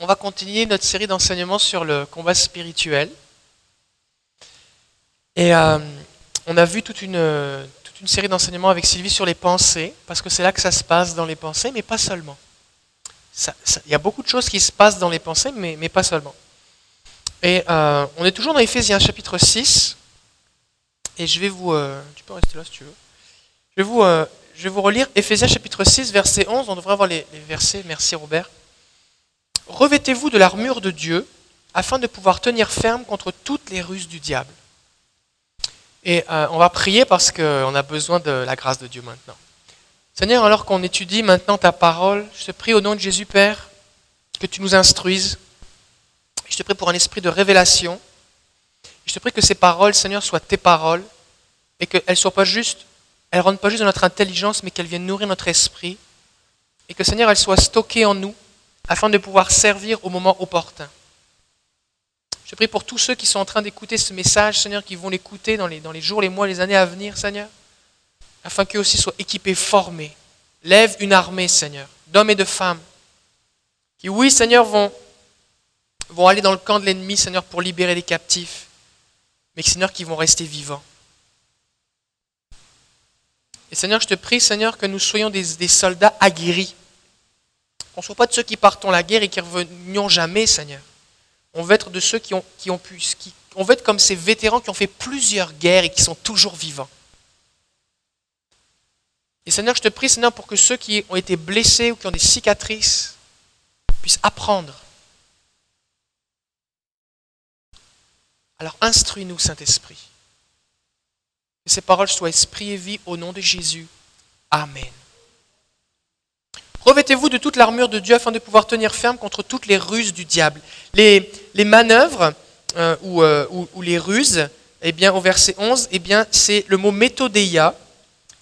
on va continuer notre série d'enseignements sur le combat spirituel. Et euh, on a vu toute une, toute une série d'enseignements avec Sylvie sur les pensées, parce que c'est là que ça se passe dans les pensées, mais pas seulement. Il y a beaucoup de choses qui se passent dans les pensées, mais, mais pas seulement. Et euh, on est toujours dans Éphésiens chapitre 6, et je vais vous... Euh, tu peux rester là si tu veux. Je vais vous, je vais vous relire Éphésiens chapitre 6, verset 11, on devrait avoir les, les versets, merci Robert. Revêtez-vous de l'armure de Dieu afin de pouvoir tenir ferme contre toutes les ruses du diable. Et euh, on va prier parce qu'on a besoin de la grâce de Dieu maintenant. Seigneur, alors qu'on étudie maintenant ta parole, je te prie au nom de Jésus, Père, que tu nous instruises. Je te prie pour un esprit de révélation. Je te prie que ces paroles, Seigneur, soient tes paroles et qu'elles ne soient pas juste, elles rentrent pas juste dans notre intelligence, mais qu'elles viennent nourrir notre esprit. Et que, Seigneur, elles soient stockées en nous afin de pouvoir servir au moment opportun. Je prie pour tous ceux qui sont en train d'écouter ce message, Seigneur, qui vont l'écouter dans les, jours, les mois, les années à venir, Seigneur, afin qu'eux aussi soient équipés, formés. Lève une armée, Seigneur, d'hommes et de femmes, qui, oui, Seigneur, vont, vont aller dans le camp de l'ennemi, Seigneur, pour libérer les captifs, mais, Seigneur, qui vont rester vivants. Et Seigneur, je te prie, Seigneur, que nous soyons des soldats aguerris qu'on ne soit pas de ceux qui partent la guerre et qui revenons jamais, Seigneur. On veut être de ceux qui ont, qui ont pu. Qui, on veut être comme ces vétérans qui ont fait plusieurs guerres et qui sont toujours vivants. Et Seigneur, je te prie, Seigneur, pour que ceux qui ont été blessés ou qui ont des cicatrices puissent apprendre. Alors instruis-nous, Saint-Esprit. Que ces paroles soient esprit et vie au nom de Jésus. Amen. Revêtez-vous de toute l'armure de Dieu afin de pouvoir tenir ferme contre toutes les ruses du diable. Les, les manœuvres euh, euh, ou, les ruses, eh bien, au verset 11, eh bien, c'est le mot méthodeia,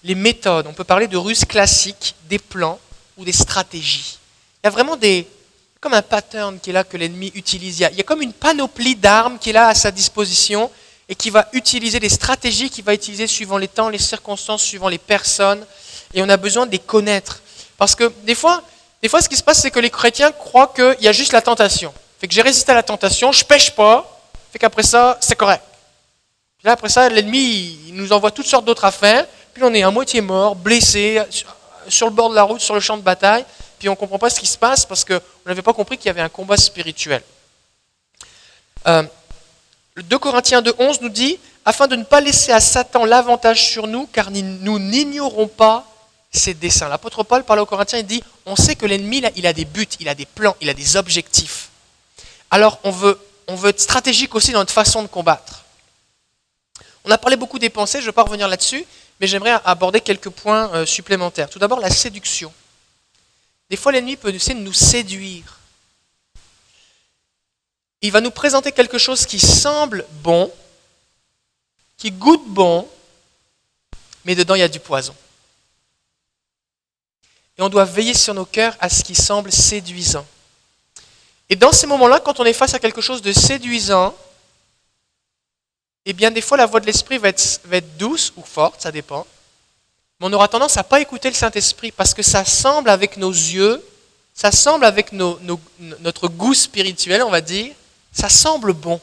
les méthodes. On peut parler de ruses classiques, des plans ou des stratégies. Il y a vraiment des, comme un pattern qui est là que l'ennemi utilise. Il y, a, comme une panoplie d'armes qui est là à sa disposition et qui va utiliser des stratégies qu'il va utiliser suivant les temps, les circonstances, suivant les personnes. Et on a besoin de les connaître. Parce que des fois, des fois ce qui se passe, c'est que les chrétiens croient qu'il y a juste la tentation. Fait que j'ai résisté à la tentation, je pêche pas, fait qu'après ça, c'est correct. Puis là, après ça, l'ennemi, il nous envoie toutes sortes d'autres affaires, puis on est à moitié mort, blessé, sur le bord de la route, sur le champ de bataille, puis on ne comprend pas ce qui se passe parce qu'on n'avait pas compris qu'il y avait un combat spirituel. Euh, le 2 Corinthiens 2.11 nous dit, afin de ne pas laisser à Satan l'avantage sur nous, car nous n'ignorons pas ses desseins. L'apôtre Paul parle aux Corinthiens, il dit, on sait que l'ennemi, il a des buts, il a des plans, il a des objectifs. Alors on veut, on veut être stratégique aussi dans notre façon de combattre. On a parlé beaucoup des pensées, je ne vais pas revenir là-dessus, mais j'aimerais aborder quelques points euh, supplémentaires. Tout d'abord, la séduction. Des fois, l'ennemi peut essayer de nous séduire. Il va nous présenter quelque chose qui semble bon, qui goûte bon, mais dedans, il y a du poison. Et on doit veiller sur nos cœurs à ce qui semble séduisant. Et dans ces moments-là, quand on est face à quelque chose de séduisant, eh bien, des fois, la voix de l'Esprit va être, douce ou forte, ça dépend. Mais on aura tendance à ne pas écouter le Saint-Esprit parce que ça semble avec nos yeux, ça semble avec notre goût spirituel, on va dire, ça semble bon.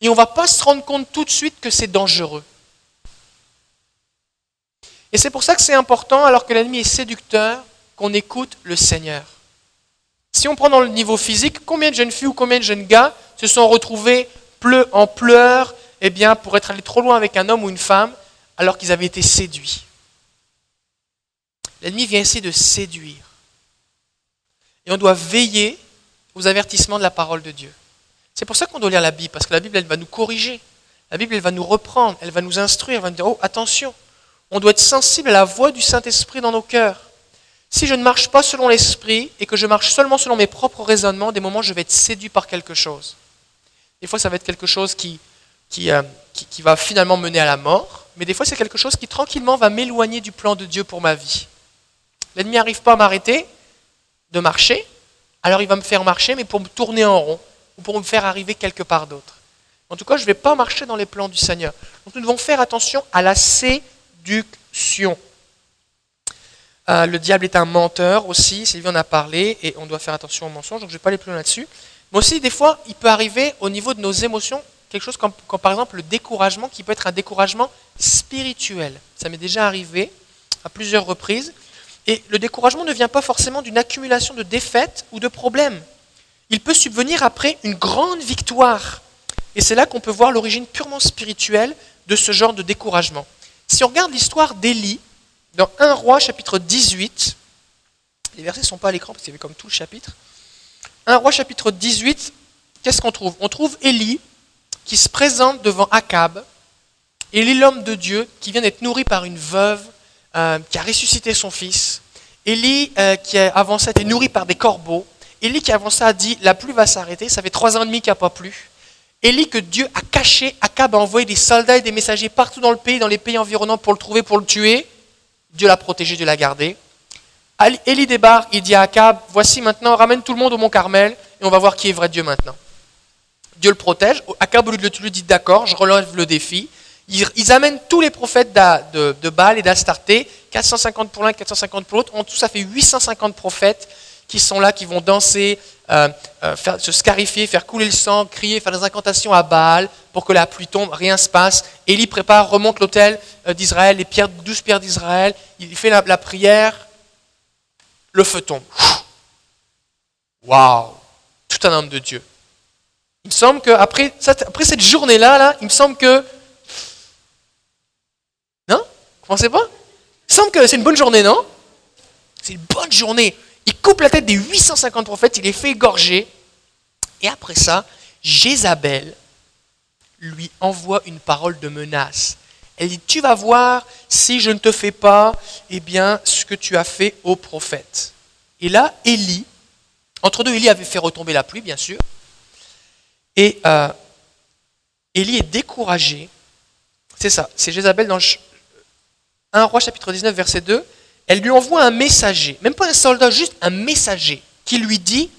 Et on va pas se rendre compte tout de suite que c'est dangereux. Et c'est pour ça que c'est important, alors que l'ennemi est séducteur, qu'on écoute le Seigneur. Si on prend dans le niveau physique, combien de jeunes filles ou combien de jeunes gars se sont retrouvés en pleurs eh bien, pour être allés trop loin avec un homme ou une femme alors qu'ils avaient été séduits L'ennemi vient essayer de séduire. Et on doit veiller aux avertissements de la parole de Dieu. C'est pour ça qu'on doit lire la Bible, parce que la Bible, elle va nous corriger. La Bible, elle va nous reprendre, elle va nous instruire, elle va nous dire, oh, attention, on doit être sensible à la voix du Saint-Esprit dans nos cœurs. Si je ne marche pas selon l'Esprit et que je marche seulement selon mes propres raisonnements, des moments je vais être séduit par quelque chose. Des fois ça va être quelque chose qui, qui, euh, qui, va finalement mener à la mort, mais des fois c'est quelque chose qui tranquillement va m'éloigner du plan de Dieu pour ma vie. L'ennemi n'arrive pas à m'arrêter de marcher, alors il va me faire marcher, mais pour me tourner en rond, ou pour me faire arriver quelque part d'autre. En tout cas, je ne vais pas marcher dans les plans du Seigneur. Donc nous devons faire attention à la séduction Euh, le diable est un menteur aussi, Sylvie en a parlé, et on doit faire attention aux mensonges, donc je ne vais pas aller plus loin là-dessus. Mais aussi, des fois, il peut arriver au niveau de nos émotions, quelque chose comme par exemple le découragement, qui peut être un découragement spirituel. Ça m'est déjà arrivé à plusieurs reprises. Et le découragement ne vient pas forcément d'une accumulation de défaites ou de problèmes. Il peut subvenir après une grande victoire. Et c'est là qu'on peut voir l'origine purement spirituelle de ce genre de découragement. Si on regarde l'histoire d'Élie, dans 1 roi chapitre 18, les versets ne sont pas à l'écran parce qu'il y avait comme tout le chapitre. 1 roi chapitre 18, qu'est-ce qu'on trouve? On trouve Élie qui se présente devant Akab, Élie l'homme de Dieu qui vient d'être nourri par une veuve euh, qui a ressuscité son fils. Élie euh, qui a avancé, a été nourri par des corbeaux. Élie qui avant ça a dit la pluie va s'arrêter, ça fait trois ans et demi qu'il n'y a pas plu. Élie que Dieu a caché, Akab a envoyé des soldats et des messagers partout dans le pays, dans les pays environnants pour le trouver, pour le tuer. Dieu l'a protégé, Dieu l'a gardé. Élie débarque, il dit à Akab, voici maintenant, ramène tout le monde au mont Carmel et on va voir qui est vrai Dieu maintenant. Dieu le protège. Akab, au lieu de le tuer, dit d'accord, je relève le défi. Ils, amènent tous les prophètes de, de Baal et d'Astarté, 450 pour l'un, 450 pour l'autre. En tout, ça fait 850 prophètes qui sont là, qui vont danser, euh, euh, se scarifier, faire couler le sang, crier, faire des incantations à Baal pour que la pluie tombe, rien ne se passe. Élie prépare, remonte l'autel euh, d'Israël, les pierres, douze pierres d'Israël, il fait la, prière, le feu tombe. Waouh Tout un homme de Dieu. Il me semble qu'après après cette journée-là, là, il me semble que vous pensez pas? Il semble que c'est une bonne journée, non? C'est une bonne journée. Il coupe la tête des 850 prophètes, il les fait égorger. Et après ça, Jézabel lui envoie une parole de menace. Elle dit, tu vas voir si je ne te fais pas eh bien, ce que tu as fait au prophète. Et là, Élie, entre deux, Élie avait fait retomber la pluie, bien sûr. Et euh, Élie est découragé. C'est ça, c'est Jézabel dans 1 Roi chapitre 19, verset 2, elle lui envoie un messager, même pas un soldat, juste un messager, qui lui dit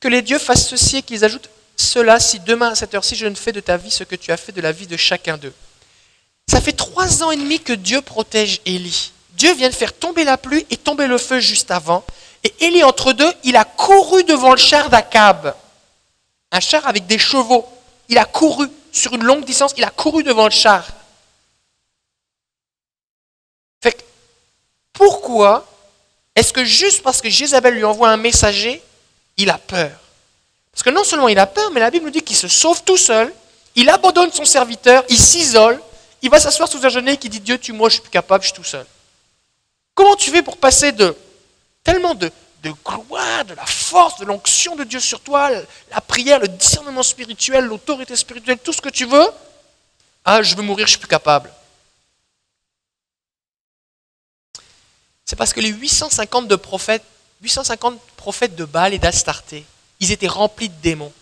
que les dieux fassent ceci et qu'ils ajoutent cela si demain à cette heure-ci je ne fais de ta vie ce que tu as fait de la vie de chacun d'eux. Ça fait trois ans et demi que Dieu protège Élie. Dieu vient de faire tomber la pluie et tomber le feu juste avant. Et Élie, entre deux, il a couru devant le char d'Akab. Un char avec des chevaux. Il a couru sur une longue distance, il a couru devant le char. Est-ce que juste parce que Jézabel lui envoie un messager, il a peur? Parce que non seulement il a peur, mais la Bible nous dit qu'il se sauve tout seul, il abandonne son serviteur, il s'isole, il va s'asseoir sous un genêt qui dit Dieu, tu moi, je suis plus capable, je suis tout seul. Comment tu fais pour passer de tellement de, de gloire, de la force, de l'onction de Dieu sur toi, la prière, le discernement spirituel, l'autorité spirituelle, tout ce que tu veux, ah, je veux mourir, je suis plus capable. C'est parce que les 850 de prophètes, 850 prophètes de Baal et d'Astarté, ils étaient remplis de démons.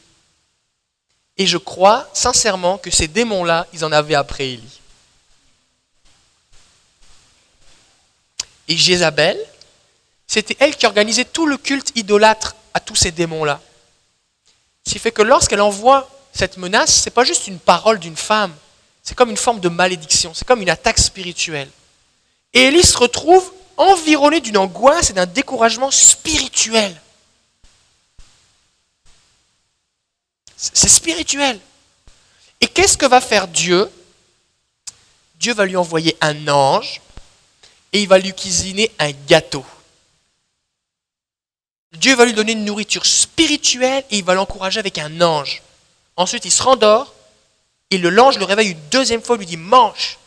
Et je crois sincèrement que ces démons-là, ils en avaient après Élie. Et Jézabel, c'était elle qui organisait tout le culte idolâtre à tous ces démons-là. Ce qui fait que lorsqu'elle envoie cette menace, ce n'est pas juste une parole d'une femme, c'est comme une forme de malédiction, c'est comme une attaque spirituelle. Et Élie se retrouve environné d'une angoisse et d'un découragement spirituel. C'est spirituel. Et qu'est-ce que va faire Dieu? Dieu va lui envoyer un ange et il va lui cuisiner un gâteau. Dieu va lui donner une nourriture spirituelle et il va l'encourager avec un ange. Ensuite, il se rendort et l'ange le réveille une deuxième fois, lui dit mange.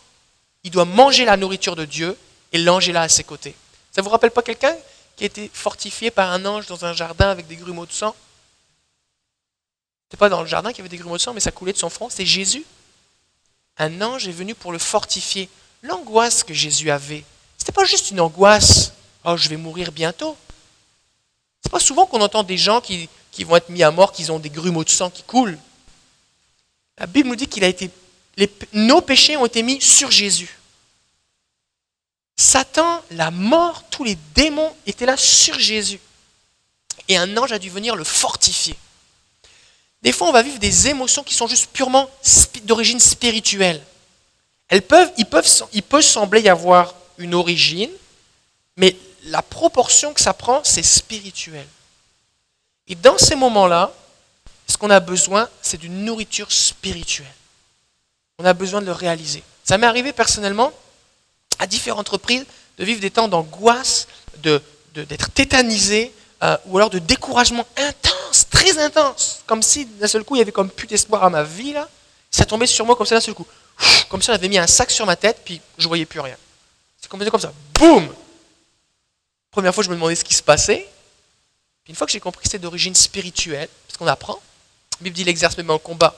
Il doit manger la nourriture de Dieu et l'ange est là à ses côtés. Ça ne vous rappelle pas quelqu'un qui a été fortifié par un ange dans un jardin avec des grumeaux de sang? Ce pas dans le jardin qu'il y avait des grumeaux de sang, mais ça coulait de son front. C'est Jésus. Un ange est venu pour le fortifier. L'angoisse que Jésus avait, ce n'était pas juste une angoisse. Oh, je vais mourir bientôt. C'est pas souvent qu'on entend des gens qui, qui, vont être mis à mort, qui ont des grumeaux de sang qui coulent. La Bible nous dit qu'il a été, nos péchés ont été mis sur Jésus. Satan, la mort, tous les démons étaient là sur Jésus. Et un ange a dû venir le fortifier. Des fois, on va vivre des émotions qui sont juste purement d'origine spirituelle. Elles peuvent, ils peuvent, il peut sembler y avoir une origine, mais la proportion que ça prend, c'est spirituel. Et dans ces moments-là, ce qu'on a besoin, c'est d'une nourriture spirituelle. On a besoin de le réaliser. Ça m'est arrivé personnellement, à différentes reprises, de vivre des temps d'angoisse, d'être de, tétanisé, euh, ou alors de découragement intense, très intense. Comme si d'un seul coup, il y avait comme plus d'espoir à ma vie. Là. Ça tombait sur moi comme ça d'un seul coup. Comme ça, j'avais mis un sac sur ma tête, puis je voyais plus rien. C'est comme ça. Boum Première fois, je me demandais ce qui se passait. Puis une fois que j'ai compris que c'était d'origine spirituelle, parce qu'on apprend, la Bible dit l'exerce même en combat.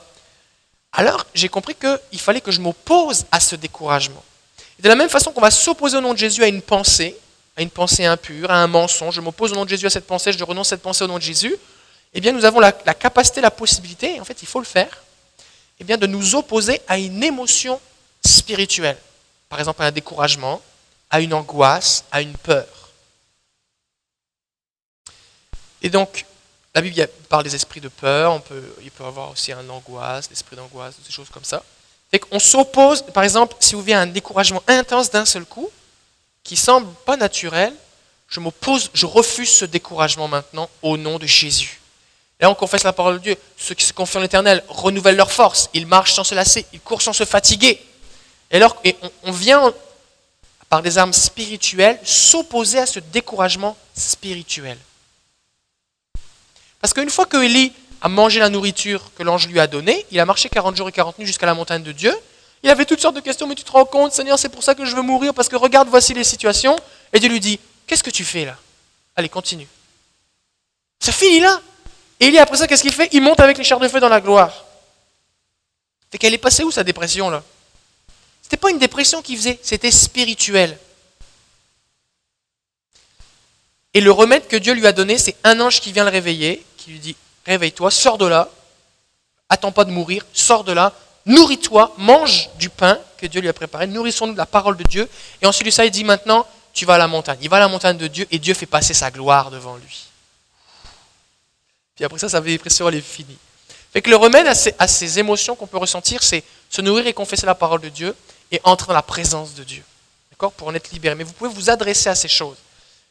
Alors, j'ai compris qu'il fallait que je m'oppose à ce découragement. Et de la même façon qu'on va s'opposer au nom de Jésus à une pensée, à une pensée impure, à un mensonge, je m'oppose au nom de Jésus à cette pensée, je renonce à cette pensée au nom de Jésus, eh bien nous avons la, capacité, la possibilité, en fait il faut le faire, eh bien de nous opposer à une émotion spirituelle. Par exemple à un découragement, à une angoisse, à une peur. Et donc, la Bible parle des esprits de peur, il peut y avoir aussi un angoisse, l'esprit d'angoisse, des choses comme ça. On s'oppose, par exemple, si vous vient un découragement intense d'un seul coup, qui semble pas naturel, je m'oppose, je refuse ce découragement maintenant au nom de Jésus. Là, on confesse la parole de Dieu. Ceux qui se confient en l'éternel renouvellent leur force. Ils marchent sans se lasser. Ils courent sans se fatiguer. Et alors, on, vient, par des armes spirituelles, s'opposer à ce découragement spirituel. Parce qu'une fois que Élie a mangé la nourriture que l'ange lui a donnée, il a marché 40 jours et 40 nuits jusqu'à la montagne de Dieu, il avait toutes sortes de questions, mais tu te rends compte, Seigneur, c'est pour ça que je veux mourir, parce que regarde, voici les situations. Et Dieu lui dit, qu'est-ce que tu fais là? Allez, continue. Ça finit là. Et est après ça, qu'est-ce qu'il fait? Il monte avec les chars de feu dans la gloire. Fait qu'elle est passée où sa dépression là? C'était pas une dépression qu'il faisait, c'était spirituel. Et le remède que Dieu lui a donné, c'est un ange qui vient le réveiller, qui lui dit Réveille-toi, sors de là, attends pas de mourir, sors de là, nourris-toi, mange du pain que Dieu lui a préparé, nourrissons-nous de la parole de Dieu. Et ensuite ça, il dit maintenant, tu vas à la montagne. Il va à la montagne de Dieu et Dieu fait passer sa gloire devant lui. Puis après ça, sa dépression, elle est finie. Fait que le remède à ces, émotions qu'on peut ressentir, c'est se nourrir et confesser la parole de Dieu et entrer dans la présence de Dieu. D'accord? Pour en être libéré. Mais vous pouvez vous adresser à ces choses.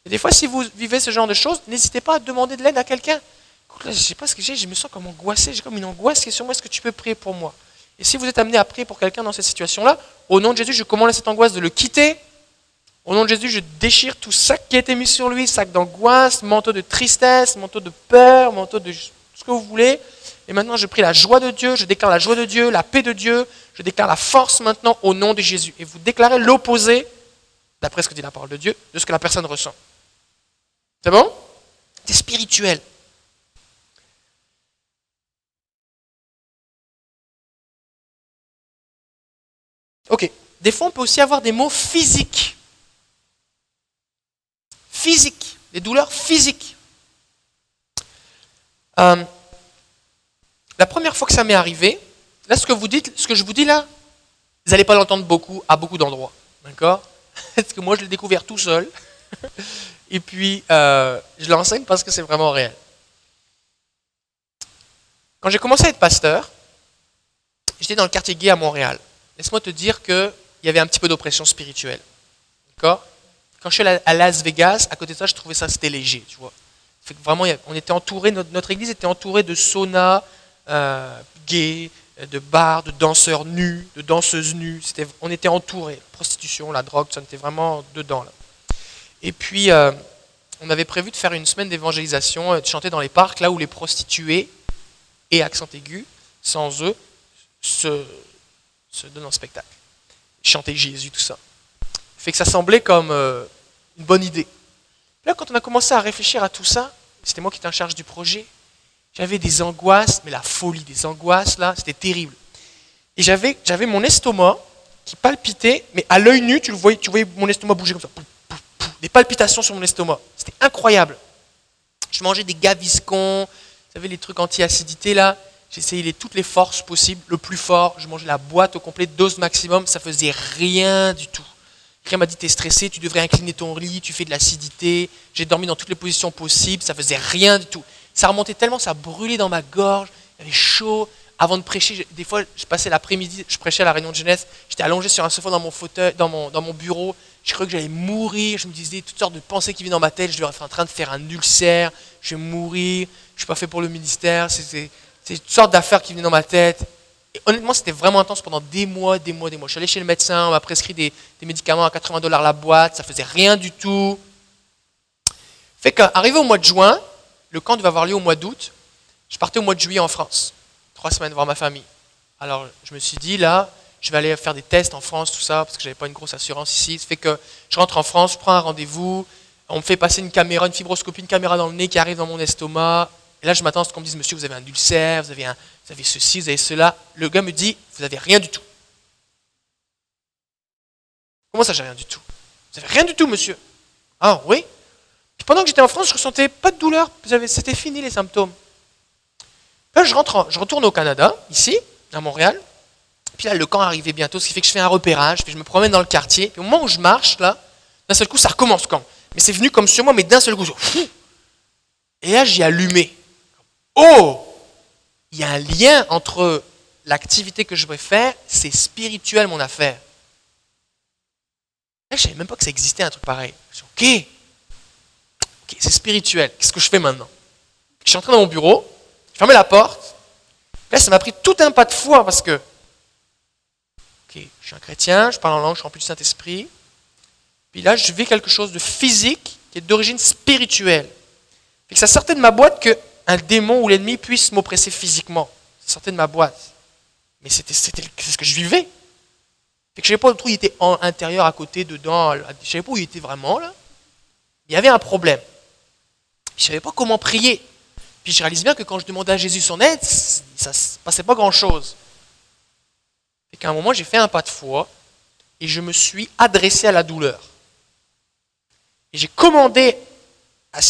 Et des fois, si vous vivez ce genre de choses, n'hésitez pas à demander de l'aide à quelqu'un. Je ne sais pas ce que j'ai, je me sens comme angoissé, j'ai comme une angoisse qui est sur moi, est-ce que tu peux prier pour moi? Et si vous êtes amené à prier pour quelqu'un dans cette situation-là, au nom de Jésus, je commande à cette angoisse de le quitter. Au nom de Jésus, je déchire tout sac qui a été mis sur lui, sac d'angoisse, manteau de tristesse, manteau de peur, manteau de ce que vous voulez. Et maintenant, je prie la joie de Dieu, je déclare la joie de Dieu, la paix de Dieu, je déclare la force maintenant au nom de Jésus. Et vous déclarez l'opposé, d'après ce que dit la parole de Dieu, de ce que la personne ressent. C'est bon? C'est spirituel. Ok. Des fois, on peut aussi avoir des mots physiques. Physiques. Des douleurs physiques. Euh, la première fois que ça m'est arrivé, là, ce que vous dites, ce que je vous dis là, vous n'allez pas l'entendre beaucoup à beaucoup d'endroits. D'accord? Parce que moi, je l'ai découvert tout seul. Et puis, euh, je l'enseigne parce que c'est vraiment réel. Quand j'ai commencé à être pasteur, j'étais dans le quartier gay à Montréal laisse-moi te dire qu'il y avait un petit peu d'oppression spirituelle. D'accord? Quand je suis allé à Las Vegas, à côté de ça, je trouvais ça, c'était léger, tu vois. vraiment, on était entouré, notre, église était entourée de saunas euh, gays, de bars, de danseurs nus, de danseuses nues. on était entouré. Prostitution, la drogue, ça était vraiment dedans. Et puis, euh, on avait prévu de faire une semaine d'évangélisation, euh, de chanter dans les parcs, là où les prostituées, et accent aigu, sans eux, se, se donne en spectacle. Chanter Jésus, tout ça. Fait que ça semblait comme euh, une bonne idée. Là, quand on a commencé à réfléchir à tout ça, c'était moi qui étais en charge du projet, j'avais des angoisses, mais la folie des angoisses, là, c'était terrible. Et j'avais, j'avais mon estomac qui palpitait, mais à l'œil nu, tu le voyais, tu voyais mon estomac bouger comme ça. Des palpitations sur mon estomac. C'était incroyable. Je mangeais des gaviscons, vous savez, les trucs anti-acidité, là. J'essayais toutes les forces possibles, le plus fort. Je mangeais la boîte au complet, dose maximum. Ça faisait rien du tout. Quelqu'un m'a dit T'es stressé, tu devrais incliner ton lit, tu fais de l'acidité. J'ai dormi dans toutes les positions possibles, ça faisait rien du tout. Ça remontait tellement, ça brûlait dans ma gorge, il y avait chaud. Avant de prêcher, des fois, je passais l'après-midi, je prêchais à la réunion de jeunesse, j'étais allongé sur un sofa dans mon fauteuil, dans mon, bureau, Je croyais que j'allais mourir. Je me disais toutes sortes de pensées qui viennent dans ma tête. Je vais être en train de faire un ulcère. Je vais mourir. Je suis pas fait pour le ministère. C'est toutes sortes d'affaires qui venaient dans ma tête. Et honnêtement, c'était vraiment intense pendant des mois, des mois, des mois. Je suis allé chez le médecin. On m'a prescrit des, médicaments à 80 dollars la boîte. Ça faisait rien du tout. Fait qu'arrivé au mois de juin, le camp devait avoir lieu au mois d'août. Je partais au mois de juillet en France. Trois semaines voir ma famille. Alors, je me suis dit, là, je vais aller faire des tests en France, tout ça, parce que je n'avais pas une grosse assurance ici. Fait que je rentre en France, je prends un rendez-vous, on me fait passer une caméra, une fibroscopie, une caméra dans le nez qui arrive dans mon estomac. Et là, je m'attends à ce qu'on me dise, monsieur, vous avez un ulcère, vous avez, ceci, vous avez cela. Le gars me dit, vous n'avez rien du tout. Comment ça, j'ai rien du tout? Vous n'avez rien du tout, monsieur Ah, oui? Puis pendant que j'étais en France, je ressentais pas de douleur. C'était fini les symptômes. Là, je, rentre, je retourne au Canada, ici, à Montréal. Puis là, le camp arrivait bientôt, ce qui fait que je fais un repérage, puis je me promène dans le quartier. Puis au moment où je marche, là, d'un seul coup, ça recommence quand? Mais c'est venu comme sur moi, mais d'un seul coup, et là, j'ai allumé. Oh Il y a un lien entre l'activité que je vais faire, c'est spirituel mon affaire. Là, je ne savais même pas que ça existait un truc pareil. Je dis, ok, ok, c'est spirituel. Qu'est-ce que je fais maintenant? Je suis entré dans mon bureau, j'ai fermé la porte. Là, ça m'a pris tout un pas de foi parce que je suis un chrétien, je parle en langue, je suis rempli du Saint-Esprit. Puis là, je vis quelque chose de physique qui est d'origine spirituelle. Que ça sortait de ma boîte qu'un démon ou l'ennemi puisse m'oppresser physiquement. Ça sortait de ma boîte. Mais c'était ce que je vivais. je ne savais pas où il était en intérieur, à côté, dedans. Je ne savais pas où il était vraiment. Là. Il y avait un problème. Je ne savais pas comment prier. Puis je réalise bien que quand je demandais à Jésus son aide, ça ne passait pas grand-chose et qu'à un moment, j'ai fait un pas de foi et je me suis adressé à la douleur. Et j'ai commandé à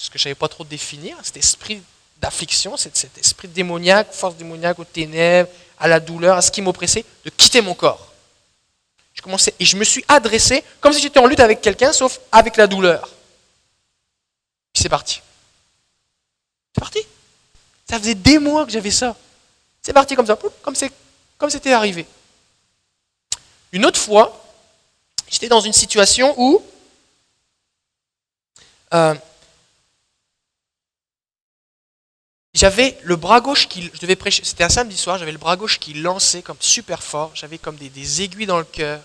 ce, que je ne savais pas trop définir, cet esprit d'affliction, cet, esprit démoniaque, force démoniaque aux ténèbres, à la douleur, à ce qui m'oppressait, de quitter mon corps. Je commençais, et je me suis adressé comme si j'étais en lutte avec quelqu'un, sauf avec la douleur. Puis c'est parti. C'est parti. Ça faisait des mois que j'avais ça. C'est parti comme ça, comme c'était arrivé. Une autre fois, j'étais dans une situation où euh, j'avais le bras gauche qui, je devais c'était un samedi soir, j'avais le bras gauche qui lançait comme super fort, j'avais comme des, aiguilles dans le cœur,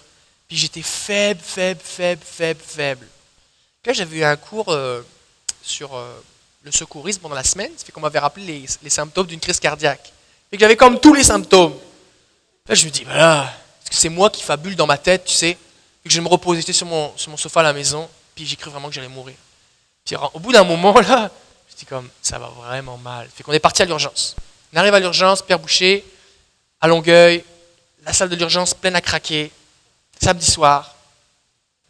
puis j'étais faible, faible, faible, faible, faible. Là, j'avais eu un cours euh, sur euh, le secourisme pendant la semaine, ça fait qu'on m'avait rappelé les symptômes d'une crise cardiaque et que j'avais comme tous les symptômes. Là, je me dis, que c'est moi qui fabule dans ma tête, tu sais, et que je me repose, j'étais sur mon, sur mon sofa à la maison, puis j'ai cru vraiment que j'allais mourir. Puis au bout d'un moment, là, je dis comme, ça va vraiment mal. Fait qu'on est parti à l'urgence. On arrive à l'urgence, Pierre Boucher, à Longueuil, la salle de l'urgence pleine à craquer, samedi soir.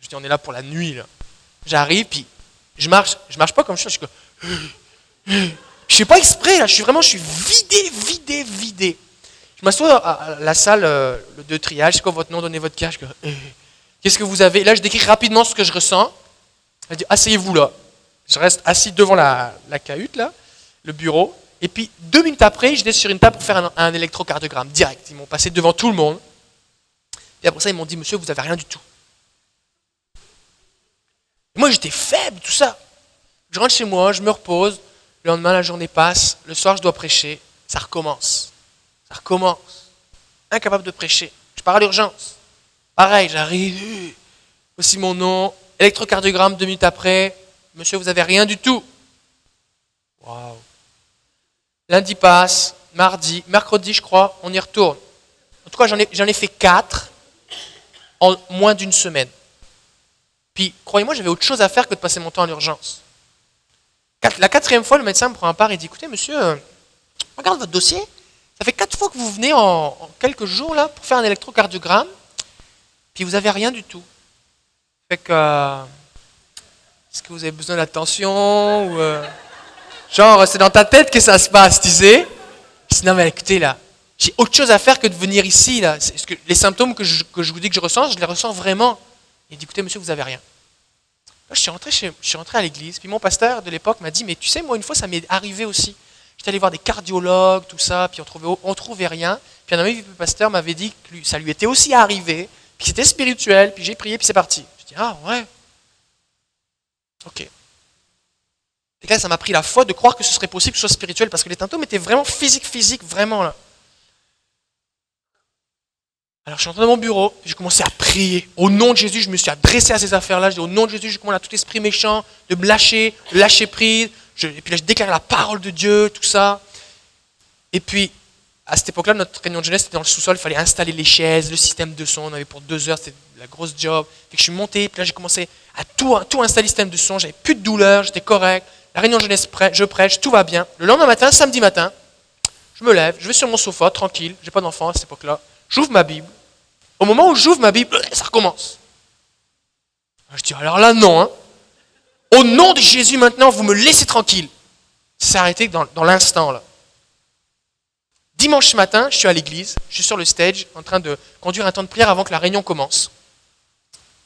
Je dis, on est là pour la nuit, là. J'arrive, puis je marche, je marche pas comme je suis, je suis comme, je suis pas exprès, là, je suis vraiment, je suis vidé, vidé, vidé. Je m'assois à la salle euh, de triage, c'est quoi votre nom, donnez votre cash. Qu'est-ce que vous avez? Là, je décris rapidement ce que je ressens. Elle dit, asseyez-vous là. Je reste assis devant la, la, cahute, là, le bureau. Et puis, deux minutes après, j'étais sur une table pour faire un, un électrocardiogramme direct. Ils m'ont passé devant tout le monde. Et après ça, ils m'ont dit, monsieur, vous n'avez rien du tout. moi, j'étais faible, tout ça. Je rentre chez moi, je me repose. Le lendemain, la journée passe. Le soir, je dois prêcher. Ça recommence. Ça recommence. Incapable de prêcher. Je pars à l'urgence. Pareil, j'arrive. Voici mon nom. Électrocardiogramme deux minutes après. Monsieur, vous n'avez rien du tout. Waouh. Lundi passe. Mardi. Mercredi, je crois, on y retourne. En tout cas, j'en ai, ai fait quatre en moins d'une semaine. Puis, croyez-moi, j'avais autre chose à faire que de passer mon temps à l'urgence. La quatrième fois, le médecin me prend un part et dit Écoutez, monsieur, euh, regarde votre dossier. Ça fait quatre fois que vous venez en, quelques jours là pour faire un électrocardiogramme, puis vous n'avez rien du tout. Fait que. Euh, est-ce que vous avez besoin d'attention ou, euh, Genre, c'est dans ta tête que ça se passe, tu sais? Non, mais écoutez, là, j'ai autre chose à faire que de venir ici. Là. Que les symptômes que je, que je vous dis que je ressens, je les ressens vraiment. Il dit Écoutez, monsieur, vous n'avez rien je suis rentré, je suis rentré à l'église, puis mon pasteur de l'époque m'a dit, mais tu sais, moi, une fois, ça m'est arrivé aussi. J'étais allé voir des cardiologues, tout ça, puis on trouvait, on trouvait rien. Puis un ami du pasteur m'avait dit que ça lui était aussi arrivé, Puis c'était spirituel, puis j'ai prié, puis c'est parti. Je dis, ah ouais. Ok. Et là, ça m'a pris la foi de croire que ce serait possible que ce soit spirituel, parce que les symptômes étaient vraiment physiques, physiques, vraiment là. Alors je suis entré dans mon bureau, j'ai commencé à prier. Au nom de Jésus, je me suis adressé à ces affaires-là. Je dis au nom de Jésus, je commande à tout esprit méchant de me lâcher, de lâcher prise. et puis là, je déclare la parole de Dieu, tout ça. Et puis, à cette époque-là, notre réunion de jeunesse était dans le sous-sol, il fallait installer les chaises, le système de son. On avait pour deux heures, c'était la grosse job. Et que je suis monté, puis là, j'ai commencé à tout, installer le système de son. J'avais plus de douleur, j'étais correct. La réunion de jeunesse, je prêche, tout va bien. Le lendemain matin, samedi matin, je me lève, je vais sur mon sofa, tranquille, j'ai pas d'enfant à cette époque-là. J'ouvre ma Bible. Au moment où j'ouvre ma Bible, ça recommence. Je dis, alors là, non. Hein. Au nom de Jésus, maintenant, vous me laissez tranquille. C'est arrêté dans, dans l'instant, là. Dimanche matin, je suis à l'église, je suis sur le stage, en train de conduire un temps de prière avant que la réunion commence.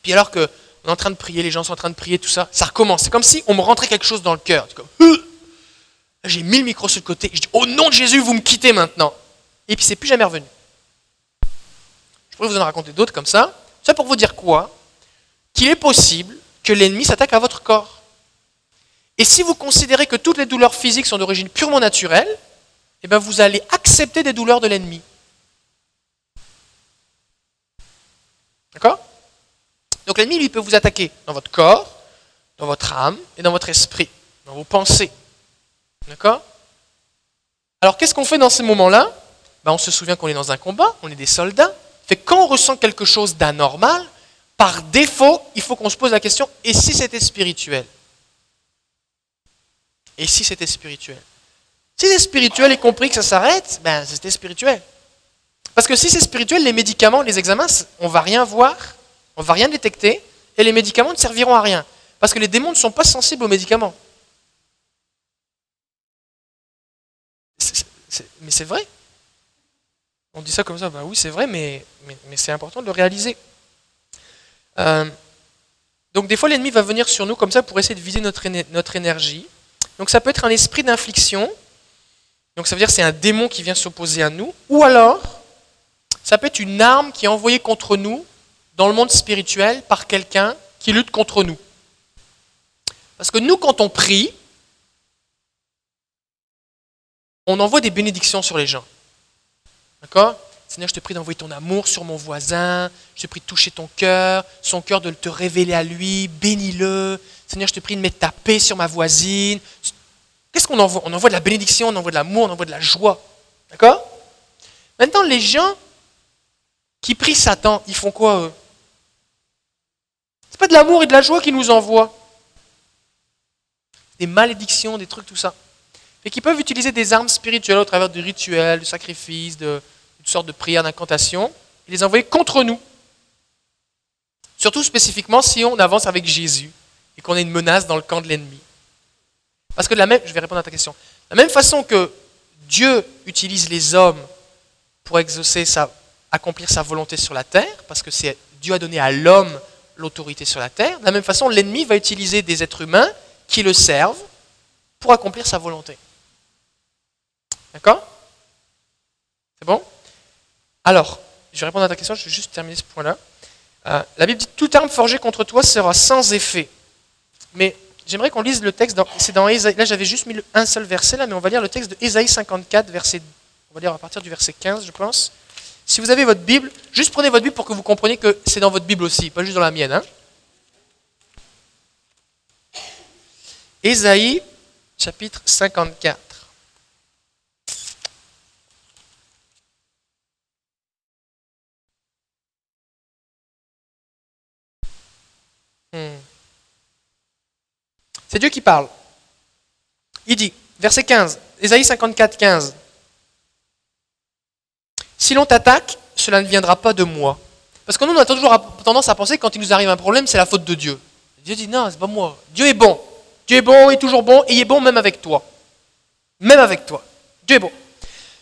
Puis alors qu'on est en train de prier, les gens sont en train de prier, tout ça, ça recommence. C'est comme si on me rentrait quelque chose dans le cœur. J'ai mis le micro sur le côté, je dis, au nom de Jésus, vous me quittez maintenant. Et puis c'est plus jamais revenu pourrais vous en raconter d'autres comme ça. Ça pour vous dire quoi? Qu'il est possible que l'ennemi s'attaque à votre corps. Et si vous considérez que toutes les douleurs physiques sont d'origine purement naturelle, eh bien vous allez accepter des douleurs de l'ennemi. D'accord? Donc l'ennemi, lui, peut vous attaquer dans votre corps, dans votre âme et dans votre esprit, dans vos pensées. D'accord? Alors qu'est-ce qu'on fait dans ces moments-là? Ben, On se souvient qu'on est dans un combat, on est des soldats, quand on ressent quelque chose d'anormal, par défaut, il faut qu'on se pose la question et si c'était spirituel? Et si c'était spirituel? Si c'est spirituel et compris que ça s'arrête, ben c'était spirituel. Parce que si c'est spirituel, les médicaments, les examens, on va rien voir, on va rien détecter, et les médicaments ne serviront à rien. Parce que les démons ne sont pas sensibles aux médicaments. mais c'est vrai. On dit ça comme ça, bah oui c'est vrai, mais, mais, c'est important de le réaliser. Euh, donc des fois l'ennemi va venir sur nous comme ça pour essayer de viser notre, notre énergie. Donc ça peut être un esprit d'infliction, donc ça veut dire c'est un démon qui vient s'opposer à nous, ou alors ça peut être une arme qui est envoyée contre nous dans le monde spirituel par quelqu'un qui lutte contre nous. Parce que nous quand on prie, on envoie des bénédictions sur les gens. D'accord? Seigneur, je te prie d'envoyer ton amour sur mon voisin. Je te prie de toucher ton cœur, son cœur de te révéler à lui. Bénis-le. Seigneur, je te prie de mettre ta paix sur ma voisine. Qu'est-ce qu'on envoie? On envoie de la bénédiction, on envoie de l'amour, on envoie de la joie. D'accord? Maintenant, les gens qui prient Satan, ils font quoi eux? C'est pas de l'amour et de la joie qu'ils nous envoient. Des malédictions, des trucs, tout ça et qui peuvent utiliser des armes spirituelles au travers de rituels, de sacrifices, de, toutes sortes de prières, d'incantations, et les envoyer contre nous. Surtout spécifiquement si on avance avec Jésus et qu'on est une menace dans le camp de l'ennemi. Parce que de la même, je vais répondre à ta question. De la même façon que Dieu utilise les hommes pour exaucer sa, accomplir sa volonté sur la terre, parce que c'est Dieu a donné à l'homme l'autorité sur la terre, de la même façon, l'ennemi va utiliser des êtres humains qui le servent pour accomplir sa volonté. D'accord? C'est bon? Alors, je vais répondre à ta question, je vais juste terminer ce point-là. Euh, la Bible dit toute arme forgée contre toi sera sans effet. Mais j'aimerais qu'on lise le texte, c'est dans là j'avais juste mis un seul verset là, mais on va lire le texte de Ésaïe 54, verset, on va lire à partir du verset 15, je pense. Si vous avez votre Bible, juste prenez votre Bible pour que vous compreniez que c'est dans votre Bible aussi, pas juste dans la mienne. Hein. Ésaïe chapitre 54. C'est Dieu qui parle. Il dit, verset 15, Ésaïe 54, 15. Si l'on t'attaque, cela ne viendra pas de moi. Parce que nous, on a toujours tendance à penser que quand il nous arrive un problème, c'est la faute de Dieu. Dieu dit, non, c'est pas moi. Dieu est bon. Dieu est bon, il est toujours bon, et il est bon même avec toi. Même avec toi. Dieu est bon.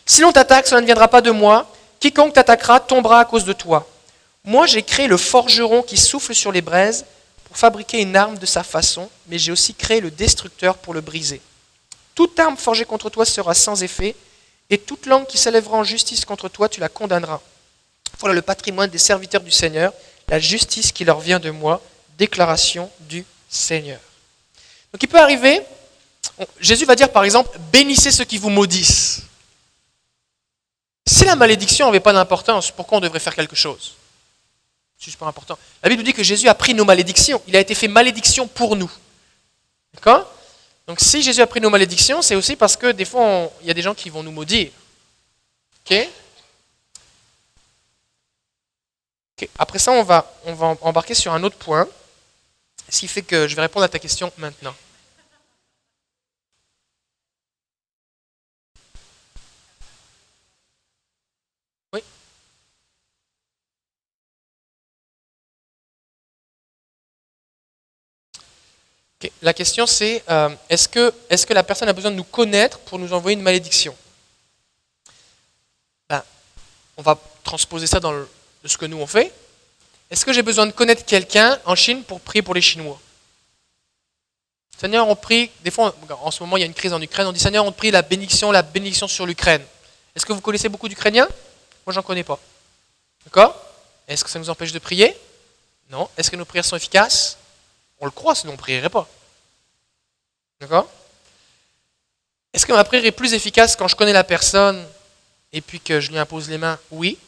Si l'on t'attaque, cela ne viendra pas de moi. Quiconque t'attaquera tombera à cause de toi. Moi, j'ai créé le forgeron qui souffle sur les braises pour fabriquer une arme de sa façon, mais j'ai aussi créé le destructeur pour le briser. Toute arme forgée contre toi sera sans effet, et toute langue qui s'élèvera en justice contre toi, tu la condamneras. Voilà le patrimoine des serviteurs du Seigneur, la justice qui leur vient de moi, déclaration du Seigneur. Donc il peut arriver, Jésus va dire par exemple, bénissez ceux qui vous maudissent. Si la malédiction n'avait pas d'importance, pourquoi on devrait faire quelque chose? Super important. La Bible nous dit que Jésus a pris nos malédictions. Il a été fait malédiction pour nous. D'accord? Donc si Jésus a pris nos malédictions, c'est aussi parce que des fois, il y a des gens qui vont nous maudire. Ok Après ça, on va, on va embarquer sur un autre point, ce qui fait que je vais répondre à ta question maintenant. La question c'est, euh, est-ce que, la personne a besoin de nous connaître pour nous envoyer une malédiction? Ben, On va transposer ça dans ce que nous on fait. Est-ce que j'ai besoin de connaître quelqu'un en Chine pour prier pour les Chinois? Seigneur, on prie, des fois, en ce moment il y a une crise en Ukraine, on dit Seigneur, on prie la bénédiction, la bénédiction sur l'Ukraine. Est-ce que vous connaissez beaucoup d'Ukrainiens? Moi, j'en connais pas. D'accord? Est-ce que ça nous empêche de prier? Non. Est-ce que nos prières sont efficaces? On le croit, sinon on ne prierait pas. D'accord? Est-ce que ma prière est plus efficace quand je connais la personne et puis que je lui impose les mains? Oui.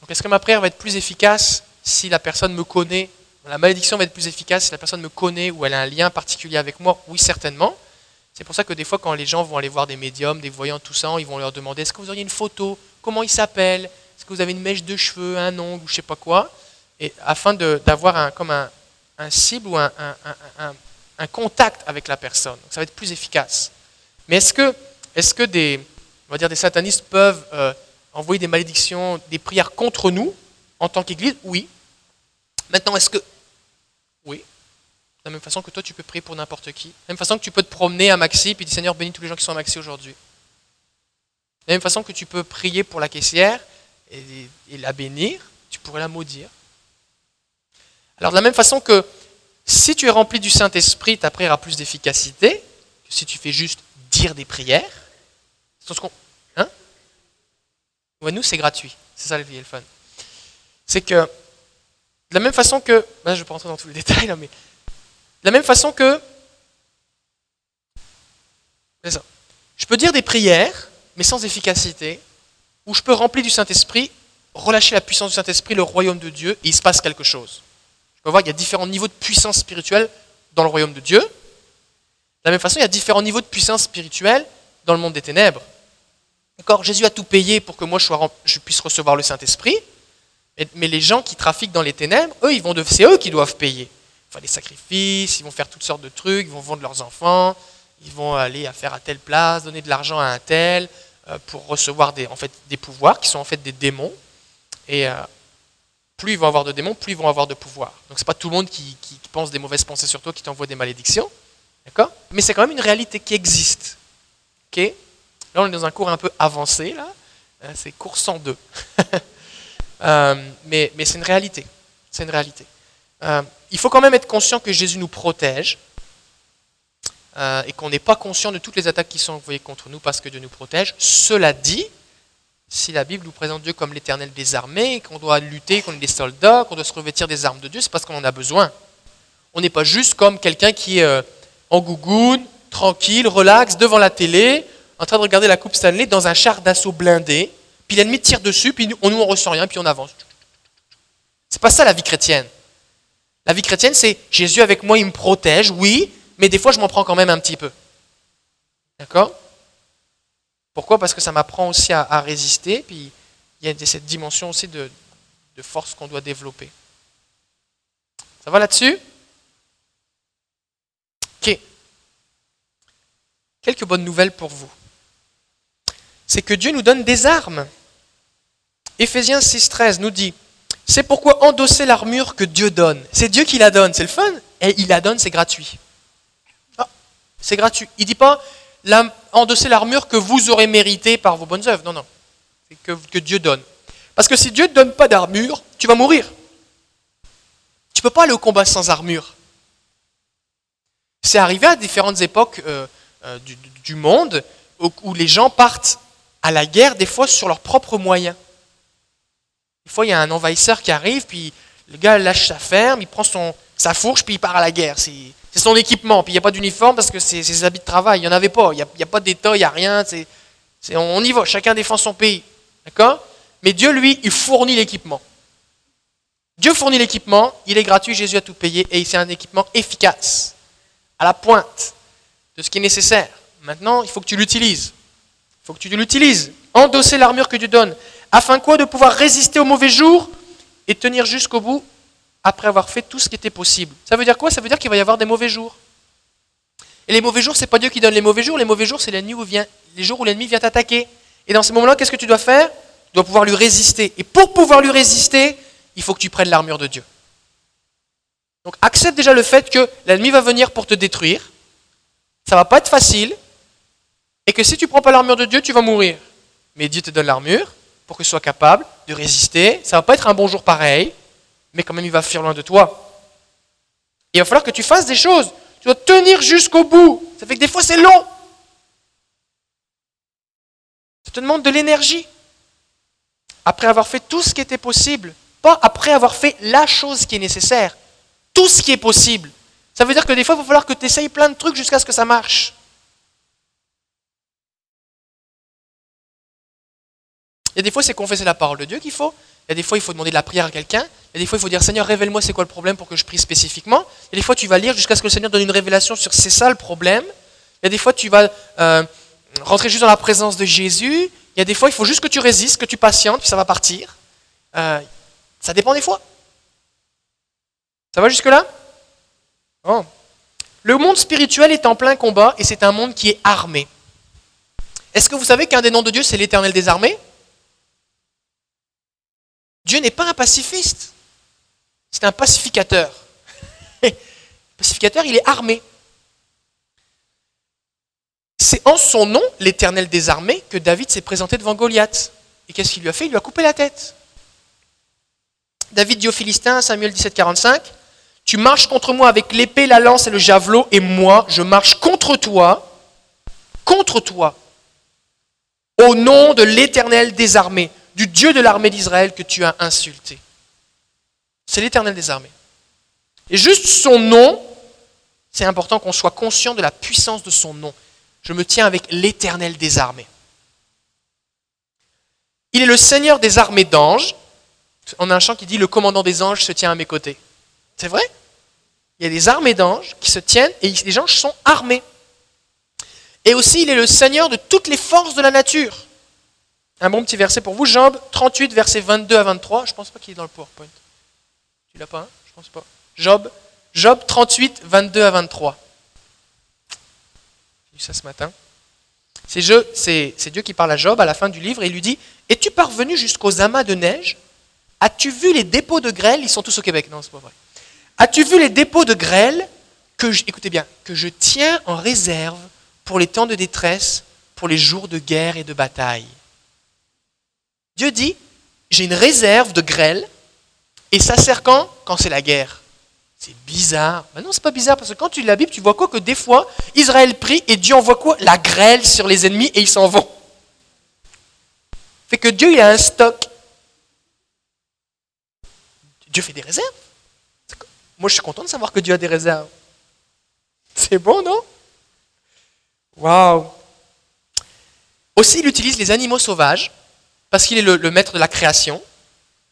Donc est-ce que ma prière va être plus efficace si la personne me connaît? La malédiction va être plus efficace si la personne me connaît ou elle a un lien particulier avec moi? Oui, certainement. C'est pour ça que des fois, quand les gens vont aller voir des médiums, des voyants, tout ça, ils vont leur demander est-ce que vous auriez une photo? Comment il s'appelle? Est-ce que vous avez une mèche de cheveux, un ongle ou je sais pas quoi? Et afin d'avoir un, comme un, cible ou un, contact avec la personne. Ça va être plus efficace. Mais est-ce que, est que des, on va dire des satanistes peuvent euh, envoyer des malédictions, des prières contre nous en tant qu'Église? Oui. Maintenant, est-ce que... Oui. De la même façon que toi, tu peux prier pour n'importe qui. De la même façon que tu peux te promener à Maxi et dire Seigneur, bénis tous les gens qui sont à Maxi aujourd'hui. De la même façon que tu peux prier pour la caissière et la bénir, tu pourrais la maudire. Alors de la même façon que si tu es rempli du Saint-Esprit, ta prière a plus d'efficacité que si tu fais juste dire des prières. Ce qu'on nous, c'est gratuit. C'est ça le fun. C'est que, de la même façon que, ben, je ne vais pas rentrer dans tous les détails, mais de la même façon que. Je peux dire des prières, mais sans efficacité, ou je peux remplir du Saint-Esprit, relâcher la puissance du Saint-Esprit, le royaume de Dieu, et il se passe quelque chose. Je peux voir qu'il y a différents niveaux de puissance spirituelle dans le royaume de Dieu. De la même façon, il y a différents niveaux de puissance spirituelle dans le monde des ténèbres. D'accord Jésus a tout payé pour que moi je, puisse recevoir le Saint-Esprit. Mais, les gens qui trafiquent dans les ténèbres, eux, c'est eux qui doivent payer. Ils des sacrifices, ils vont faire toutes sortes de trucs, ils vont vendre leurs enfants, ils vont aller à faire à telle place, donner de l'argent à un tel, euh, pour recevoir des, en fait, des pouvoirs qui sont en fait des démons. Et euh, plus ils vont avoir de démons, plus ils vont avoir de pouvoir. Donc c'est pas tout le monde qui, pense des mauvaises pensées sur toi, qui t'envoie des malédictions. D'accord? Mais c'est quand même une réalité qui existe. ok? Là, on est dans un cours un peu avancé, là. Euh, c'est cours 102. Euh, mais, mais c'est une réalité. C'est une réalité. Euh, il faut quand même être conscient que Jésus nous protège et qu'on n'est pas conscient de toutes les attaques qui sont envoyées contre nous parce que Dieu nous protège. Cela dit, si la Bible nous présente Dieu comme l'éternel des armées, qu'on doit lutter, qu'on est des soldats, qu'on doit se revêtir des armes de Dieu, c'est parce qu'on en a besoin. On n'est pas juste comme quelqu'un qui est en gougoune, tranquille, relax, devant la télé, en train de regarder la Coupe Stanley dans un char d'assaut blindé, puis l'ennemi tire dessus, puis nous, on ressent rien, puis on avance. C'est pas ça la vie chrétienne. La vie chrétienne, c'est Jésus avec moi, il me protège, oui, mais des fois je m'en prends quand même un petit peu. D'accord? Pourquoi? Parce que ça m'apprend aussi à, résister, puis il y a cette dimension aussi de, force qu'on doit développer. Ça va là-dessus? Ok. Quelques bonnes nouvelles pour vous c'est que Dieu nous donne des armes. Éphésiens 6.13 nous dit, c'est pourquoi endosser l'armure que Dieu donne. C'est Dieu qui la donne, c'est le fun. Et il la donne, c'est gratuit. Ah, c'est gratuit. Il dit pas endosser l'armure que vous aurez méritée par vos bonnes œuvres. Non, non. C'est que, Dieu donne. Parce que si Dieu ne donne pas d'armure, tu vas mourir. Tu ne peux pas aller au combat sans armure. C'est arrivé à différentes époques euh, euh, du, du, monde où les gens partent à la guerre, des fois sur leurs propres moyens. Des fois, il y a un envahisseur qui arrive, puis le gars lâche sa ferme, il prend son, sa fourche, puis il part à la guerre. C'est son équipement, puis il n'y a pas d'uniforme parce que c'est ses habits de travail. Il n'y en avait pas. Il n'y a, pas d'État, il n'y a rien. on y va, chacun défend son pays. D'accord? Mais Dieu, lui, il fournit l'équipement. Dieu fournit l'équipement, il est gratuit, Jésus a tout payé, et c'est un équipement efficace, à la pointe de ce qui est nécessaire. Maintenant, il faut que tu l'utilises. Il faut que tu l'utilises. Endosser l'armure que Dieu donne. Afin quoi? De pouvoir résister aux mauvais jours et tenir jusqu'au bout après avoir fait tout ce qui était possible. Ça veut dire quoi? Ça veut dire qu'il va y avoir des mauvais jours. Et les mauvais jours, c'est pas Dieu qui donne les mauvais jours. Les mauvais jours, c'est l'ennemi vient, les jours où l'ennemi vient t'attaquer. Et dans ces moments-là, qu'est-ce que tu dois faire? Tu dois pouvoir lui résister. Et pour pouvoir lui résister, il faut que tu prennes l'armure de Dieu. Donc accepte déjà le fait que l'ennemi va venir pour te détruire. Ça va pas être facile. Et que si tu prends pas l'armure de Dieu, tu vas mourir. Mais Dieu te donne l'armure pour que tu sois capable de résister. Ça va pas être un bon jour pareil, mais quand même il va fuir loin de toi. Il va falloir que tu fasses des choses. Tu dois tenir jusqu'au bout. Ça fait que des fois c'est long. Ça te demande de l'énergie. Après avoir fait tout ce qui était possible, pas après avoir fait la chose qui est nécessaire, tout ce qui est possible. Ça veut dire que des fois, il va falloir que tu essayes plein de trucs jusqu'à ce que ça marche. Il y a des fois, c'est confesser la parole de Dieu qu'il faut. Il y a des fois, il faut demander de la prière à quelqu'un. Il y a des fois, il faut dire Seigneur, révèle-moi c'est quoi le problème pour que je prie spécifiquement. Il y a des fois, tu vas lire jusqu'à ce que le Seigneur donne une révélation sur c'est ça le problème. Il y a des fois, tu vas euh, rentrer juste dans la présence de Jésus. Il y a des fois, il faut juste que tu résistes, que tu patientes, puis ça va partir. Euh, ça dépend des fois. Ça va jusque-là? Oh. Le monde spirituel est en plein combat et c'est un monde qui est armé. Est-ce que vous savez qu'un des noms de Dieu, c'est l'éternel des armées? Dieu n'est pas un pacifiste, c'est un pacificateur. Pacificateur, il est armé. C'est en son nom, l'Éternel des armées, que David s'est présenté devant Goliath. Et qu'est-ce qu'il lui a fait? Il lui a coupé la tête. David dit aux Philistins, Samuel 17, 45, Tu marches contre moi avec l'épée, la lance et le javelot, et moi, je marche contre toi, contre toi, au nom de l'Éternel des armées du Dieu de l'armée d'Israël que tu as insulté. C'est l'Éternel des armées. Et juste son nom, c'est important qu'on soit conscient de la puissance de son nom. Je me tiens avec l'Éternel des armées. Il est le Seigneur des armées d'anges. On a un chant qui dit Le commandant des anges se tient à mes côtés. C'est vrai? Il y a des armées d'anges qui se tiennent et les anges sont armés. Et aussi, il est le Seigneur de toutes les forces de la nature. Un bon petit verset pour vous, Job 38, versets 22 à 23. Je pense pas qu'il est dans le PowerPoint. Tu l'as pas, hein? Je pense pas. Job, Job 38, 22 à 23. J'ai vu ça ce matin. C'est Dieu qui parle à Job à la fin du livre et il lui dit Es-tu parvenu jusqu'aux amas de neige? As-tu vu les dépôts de grêle? Ils sont tous au Québec, non, c'est pas vrai. As-tu vu les dépôts de grêle que écoutez bien, que je tiens en réserve pour les temps de détresse, pour les jours de guerre et de bataille? Dieu dit, j'ai une réserve de grêle, et ça sert quand? Quand c'est la guerre. C'est bizarre. Mais non, c'est pas bizarre, parce que quand tu lis la Bible, tu vois quoi Que des fois, Israël prie, et Dieu envoie quoi? La grêle sur les ennemis, et ils s'en vont. Fait que Dieu, il a un stock. Dieu fait des réserves. Moi, je suis content de savoir que Dieu a des réserves. C'est bon, non? Waouh Aussi, il utilise les animaux sauvages parce qu'il est le, maître de la création.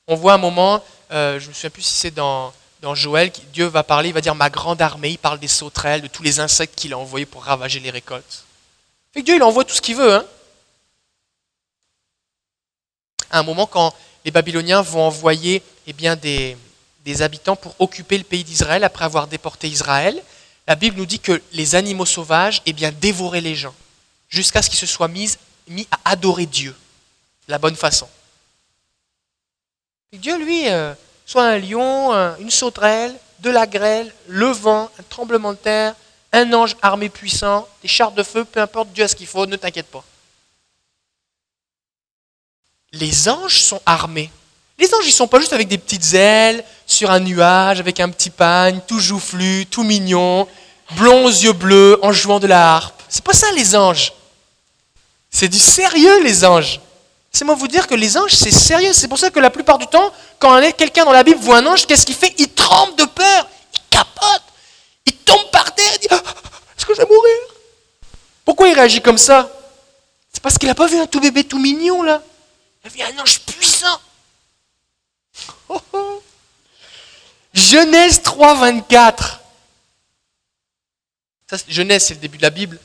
On voit un moment, euh, je ne me souviens plus si c'est dans, Joël, Dieu va parler, il va dire ma grande armée, il parle des sauterelles, de tous les insectes qu'il a envoyés pour ravager les récoltes. Dieu, il envoie tout ce qu'il veut. Hein. À un moment, quand les Babyloniens vont envoyer eh des, habitants pour occuper le pays d'Israël après avoir déporté Israël, la Bible nous dit que les animaux sauvages eh bien, dévoraient les gens, jusqu'à ce qu'ils se soient mis à adorer Dieu la bonne façon. Dieu, lui, euh, soit un lion, une sauterelle, de la grêle, le vent, un tremblement de terre, un ange armé puissant, des chars de feu, peu importe, Dieu a ce qu'il faut, ne t'inquiète pas. Les anges sont armés. Les anges, ils ne sont pas juste avec des petites ailes, sur un nuage, avec un petit pagne, tout joufflu, tout mignon, blond aux yeux bleus, en jouant de la harpe. C'est pas ça, les anges. C'est du sérieux, les anges. Laissez-moi vous dire que les anges, c'est sérieux. C'est pour ça que la plupart du temps, quand quelqu'un dans la Bible voit un ange, qu'est-ce qu'il fait? Il tremble de peur, il capote, il tombe par terre, il dit ah, Est-ce que je vais mourir? Pourquoi il réagit comme ça? C'est parce qu'il n'a pas vu un tout bébé tout mignon là. Il a vu un ange puissant. Genèse 3, 24. Genèse, c'est le début de la Bible.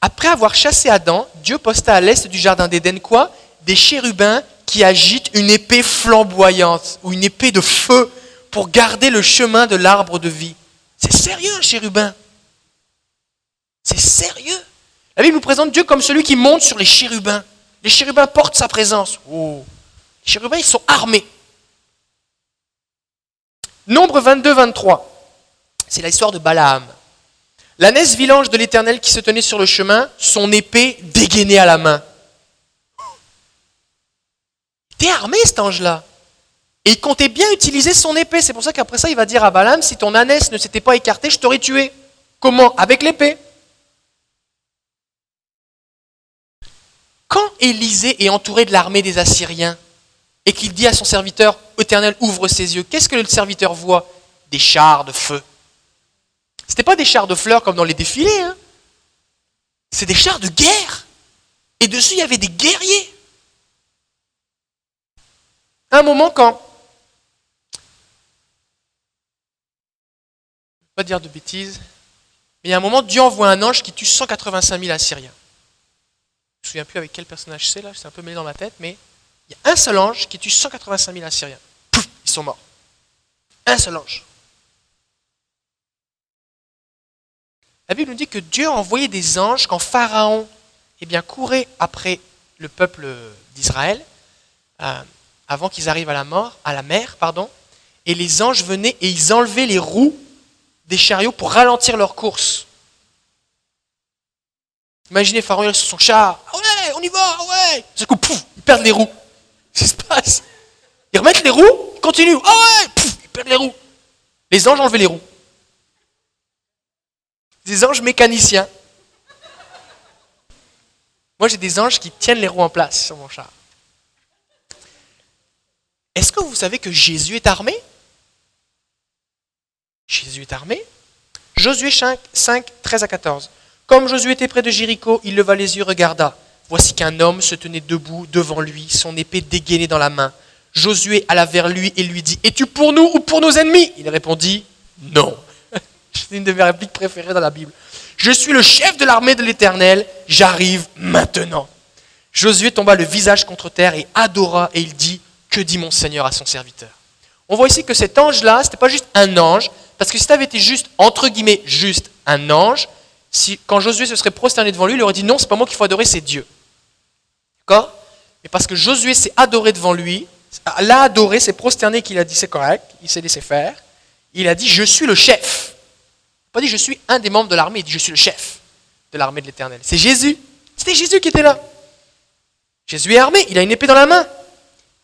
Après avoir chassé Adam, Dieu posta à l'est du jardin d'Éden quoi? Des chérubins qui agitent une épée flamboyante ou une épée de feu pour garder le chemin de l'arbre de vie. C'est sérieux chérubin. C'est sérieux. La Bible nous présente Dieu comme celui qui monte sur les chérubins. Les chérubins portent sa présence. Oh. Les chérubins, ils sont armés. Nombre 22-23. C'est l'histoire de Balaam. L'ânesse vilange de l'Éternel qui se tenait sur le chemin, son épée dégainée à la main. Était armé cet ange-là. Et il comptait bien utiliser son épée. C'est pour ça qu'après ça, il va dire à Balaam, si ton ânesse ne s'était pas écartée, je t'aurais tué. Comment? Avec l'épée. Quand Élisée est entouré de l'armée des Assyriens et qu'il dit à son serviteur, Éternel, ouvre ses yeux, qu'est-ce que le serviteur voit? Des chars de feu. Ce n'était pas des chars de fleurs comme dans les défilés. Hein. C'est des chars de guerre. Et dessus, il y avait des guerriers. Un moment, quand. Pas dire de bêtises. Mais il y a un moment, Dieu envoie un ange qui tue 185 000 Assyriens. Je ne me souviens plus avec quel personnage c'est là, c'est un peu mêlé dans ma tête, mais il y a un seul ange qui tue 185 000 Assyriens. Pouf, ils sont morts. Un seul ange. La Bible nous dit que Dieu a envoyé des anges quand Pharaon eh bien, courait après le peuple d'Israël, euh, avant qu'ils arrivent à la, mort, à la mer, pardon, et les anges venaient et ils enlevaient les roues des chariots pour ralentir leur course. Imaginez Pharaon sur son char, ah ouais, on y va, ah ouais. Du coup, pouf, ils perdent les roues. Qu'est-ce qui se passe? Ils remettent les roues, ils continuent, ah ouais, ils perdent les roues. Les anges enlevaient les roues des anges mécaniciens. Moi, j'ai des anges qui tiennent les roues en place sur mon char. Est-ce que vous savez que Jésus est armé? Jésus est armé? Josué 5, 5, 13 à 14. Comme Josué était près de Jéricho, il leva les yeux, regarda. Voici qu'un homme se tenait debout devant lui, son épée dégainée dans la main. Josué alla vers lui et lui dit Es-tu pour nous ou pour nos ennemis? Il répondit Non. C'est une de mes répliques préférées dans la Bible. Je suis le chef de l'armée de l'Éternel, j'arrive maintenant. Josué tomba le visage contre terre et adora, et il dit Que dit mon Seigneur à son serviteur On voit ici que cet ange-là, ce n'était pas juste un ange, parce que si ça avait été juste, entre guillemets, juste un ange, si, quand Josué se serait prosterné devant lui, il aurait dit Non, c'est pas moi qu'il faut adorer, c'est Dieu. D'accord? Mais parce que Josué s'est adoré devant lui, l'a adoré, s'est prosterné, qu'il a dit C'est correct, il s'est laissé faire, il a dit Je suis le chef pas dit je suis un des membres de l'armée, il dit je suis le chef de l'armée de l'Éternel. C'est Jésus. C'était Jésus qui était là. Jésus est armé, il a une épée dans la main.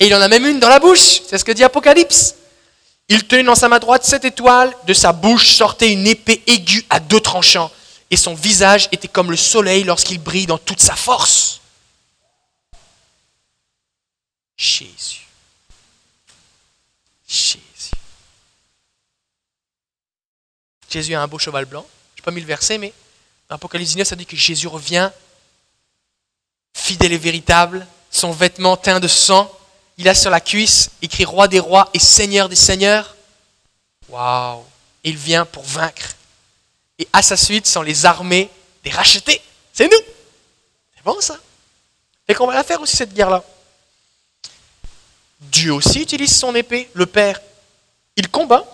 Et il en a même une dans la bouche. C'est ce que dit Apocalypse. Il tenait dans sa main droite sept étoiles, de sa bouche sortait une épée aiguë à deux tranchants, et son visage était comme le soleil lorsqu'il brille dans toute sa force. Jésus. Jésus. Jésus a un beau cheval blanc. Je n'ai pas mis le verset, mais dans Apocalypse 19, ça dit que Jésus revient, fidèle et véritable, son vêtement teint de sang. Il a sur la cuisse écrit Roi des rois et Seigneur des seigneurs. Waouh Il vient pour vaincre. Et à sa suite sont les armées des rachetés. C'est nous. C'est bon ça. Et qu'on va la faire aussi cette guerre-là. Dieu aussi utilise son épée, le Père. Il combat,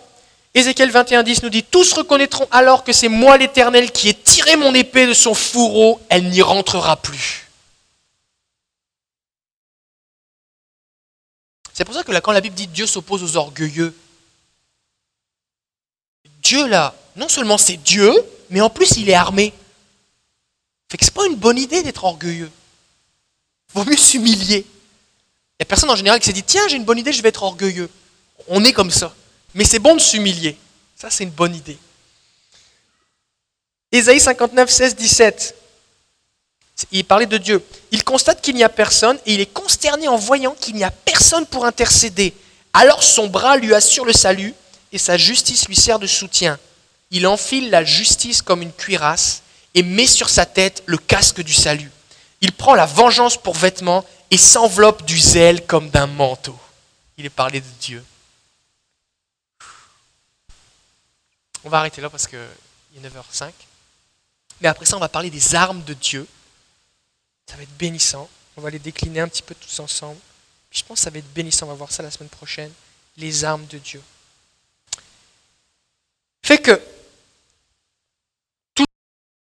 Ézéchiel 21.10 nous dit, tous reconnaîtront alors que c'est moi l'Éternel qui ai tiré mon épée de son fourreau, elle n'y rentrera plus. C'est pour ça que quand la Bible dit Dieu s'oppose aux orgueilleux, Dieu là, non seulement c'est Dieu, mais en plus il est armé. Fait que c'est pas une bonne idée d'être orgueilleux. Vaut mieux s'humilier. Il n'y a personne en général qui s'est dit tiens j'ai une bonne idée, je vais être orgueilleux. On est comme ça. Mais c'est bon de s'humilier. Ça, c'est une bonne idée. Ésaïe 59, 16, 17. Il parlait de Dieu. Il constate qu'il n'y a personne et il est consterné en voyant qu'il n'y a personne pour intercéder. Alors son bras lui assure le salut et sa justice lui sert de soutien. Il enfile la justice comme une cuirasse et met sur sa tête le casque du salut. Il prend la vengeance pour vêtement et s'enveloppe du zèle comme d'un manteau. Il est parlé de Dieu. On va arrêter là parce qu'il est 9h05. Mais après ça, on va parler des armes de Dieu. Ça va être bénissant. On va les décliner un petit peu tous ensemble. je pense que ça va être bénissant. On va voir ça la semaine prochaine. Les armes de Dieu. Fait que